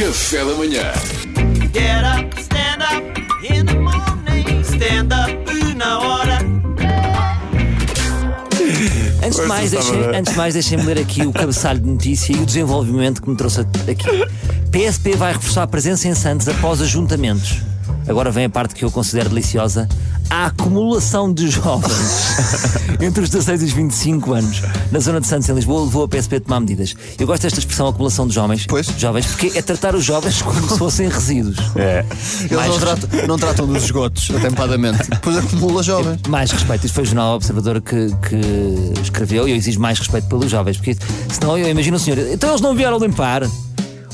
Café da manhã. Get up, stand up in the morning. Stand up na hora. Antes de, mais, deixem, ver. antes de mais, deixem-me ler aqui o cabeçalho de notícia e o desenvolvimento que me trouxe aqui. PSP vai reforçar a presença em Santos após ajuntamentos. Agora vem a parte que eu considero deliciosa. A acumulação de jovens entre os 16 e os 25 anos na zona de Santos, em Lisboa, levou a PSP a tomar medidas. Eu gosto desta expressão acumulação de jovens, Pois. jovens porque é tratar os jovens como se fossem resíduos. É. Eles Mais não res- tratam, não tratam dos esgotos atempadamente. Depois acumula jovens. Mais respeito. Isto foi o Jornal Observador que, que escreveu e eu exijo mais respeito pelos jovens, porque senão eu imagino o senhor. Então eles não vieram limpar.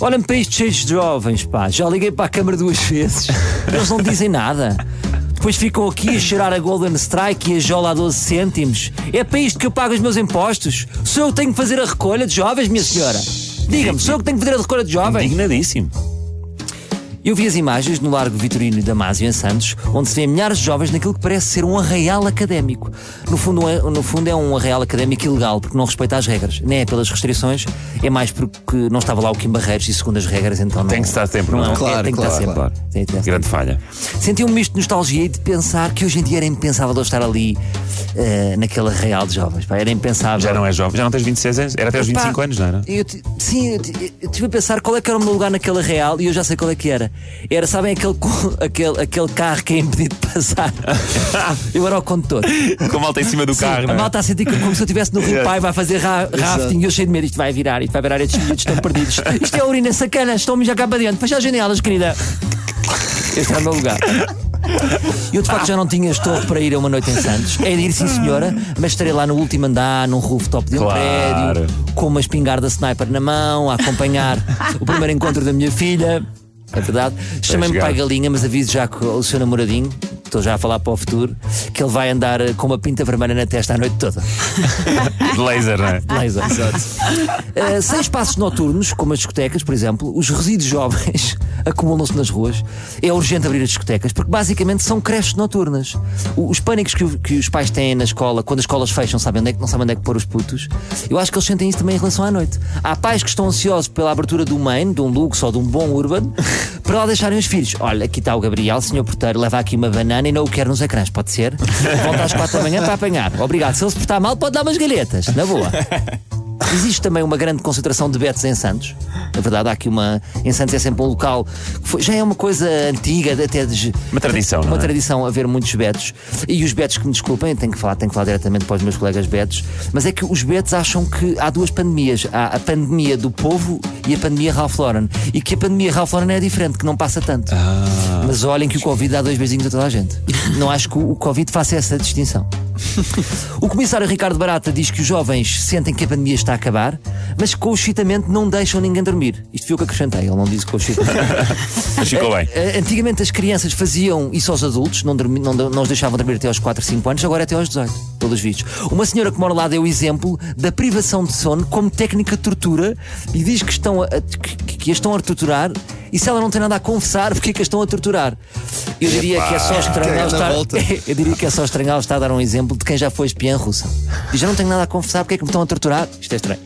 Olhem para isto cheio de jovens, pá. Já liguei para a Câmara duas vezes. Eles não dizem nada. Depois ficam aqui a cheirar a Golden Strike e a Jola a 12 cêntimos. É para isto que eu pago os meus impostos? Sou eu que tenho que fazer a recolha de jovens, minha senhora? Diga-me, sou eu que tenho que fazer a recolha de jovens? Indignadíssimo. Eu vi as imagens no Largo Vitorino e Damásio, em Santos, onde se vê milhares de jovens naquilo que parece ser um arraial académico. No fundo, é, no fundo é um arraial académico ilegal, porque não respeita as regras. Nem é pelas restrições, é mais porque não estava lá o Kim Barreiros e segundo as regras, então não. Tem que estar sempre, não, não é? é, Claro, tem que claro, estar sempre. claro. Tem que estar sempre. Grande falha. Senti um misto de nostalgia e de pensar que hoje em dia era impensável eu estar ali eh, naquele arraial de jovens. Pá, era impensável. Já não é jovem, já não tens 26 anos? Era até Epá, 25 anos, não era? eu sim, eu, ti- eu tive a pensar qual é que era o meu lugar naquela real e eu já sei qual é que era. Era, sabem, aquele, aquele, aquele carro que é impedido de passar. eu era o condutor. Com a malta em cima do carro, a não é? malta a sentir como se eu estivesse no Rio. Pai, vai fazer ra rafting e eu cheio de medo. Isto vai virar, isto vai virar, estes miúdos estão perdidos. Isto é urina sacana, estão-me já cá para dentro. Fecha as janelas, querida. Este era o meu lugar. Eu de facto já não tinha estofo para ir a uma noite em Santos. É de ir, sim senhora, mas estarei lá no último andar, num rooftop de um Claro. prédio, com uma espingarda sniper na mão, a acompanhar o primeiro encontro da minha filha. É verdade. Chamei-me pai galinha, mas aviso já que o seu namoradinho, estou já a falar para o futuro, que ele vai andar eh, com uma pinta vermelha na testa a noite toda. De laser, não é? Laser. Uh, sem espaços noturnos, como as discotecas, por exemplo, os resíduos jovens acumulam-se nas ruas. É urgente abrir as discotecas, porque basicamente são creches noturnas. Os pânicos que, que os pais têm na escola, quando as escolas fecham, sabem onde é que, não sabem onde é que pôr os putos. Eu acho que eles sentem isso também em relação à noite. Há pais que estão ansiosos pela abertura do main, de um Lux ou de um bom Urban, para lá deixarem os filhos. Olha, aqui está o Gabriel, senhor porteiro, leva aqui uma banana e não o quer nos ecrãs, pode ser? Volta às quatro da manhã para apanhar. Obrigado. Se ele se portar mal, pode dar umas galhetas, na boa. Existe também uma grande concentração de betos em Santos. Na verdade, há aqui uma. Em Santos é sempre um local. que foi- já é uma coisa antiga, até de. Uma tradição, Uma é? tradição haver muitos betos. E os betos que me desculpem, tenho que falar, tenho que falar diretamente para os meus colegas betos. Mas é que os betos acham que há duas pandemias. Há a pandemia do povo e a pandemia Ralph Lauren. E que a pandemia Ralph Lauren é diferente, que não passa tanto. Ah. Mas olhem que o Covid dá dois beijinhos a toda a gente. Não acho que o o Covid faça essa distinção. O comissário Ricardo Barata diz que os jovens sentem que a pandemia está a acabar, mas que com o não deixam ninguém dormir. Isto foi o que acrescentei, ele não disse com o. Mas ficou bem. Antigamente as crianças faziam isso aos adultos, não, dormi- não, não os deixavam dormir até aos 4, 5 anos, agora é até aos 18, pelos vistos. Uma senhora que mora lá deu o exemplo da privação de sono como técnica de tortura e diz que, estão a, que, que a estão a torturar e se ela não tem nada a confessar, porque é que a estão a torturar? Eu diria que é só na estar. Eu diria que é só estranho ela estar a dar um exemplo de quem já foi espiã russa. Diz, eu não tenho nada a confessar, porque é que me estão a torturar? Isto é estranho.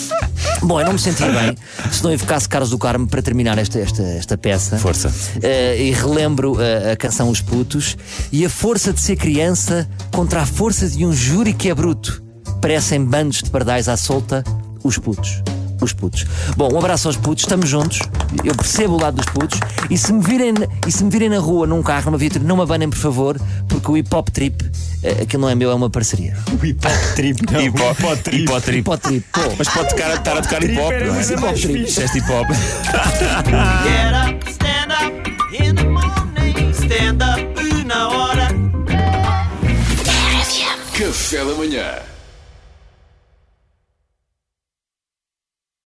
Bom, eu não me senti bem se não evocasse Carlos do Carmo para terminar esta, esta, esta peça. Força. Eh, e relembro eh, a canção Os Putos e a força de ser criança contra a força de um júri que é bruto. Parecem bandos de pardais à solta, os putos. Os putos. Bom, um abraço aos putos, estamos juntos. Eu percebo o lado dos putos. E se me virem, na- e se me virem na rua, num carro, numa viatura, não me abanem, por favor, porque o hip hop trip, eh, aquilo não é meu, é uma parceria. Hip hop trip. Hip hop trip. Hip hop trip. Hip hop trip, pô. Mas pode tocar, estar a tocar hip hop, não é? Hip hop trip. Disseste hip hop. Get up, stand up in the morning. Stand up na hora. Café da manhã.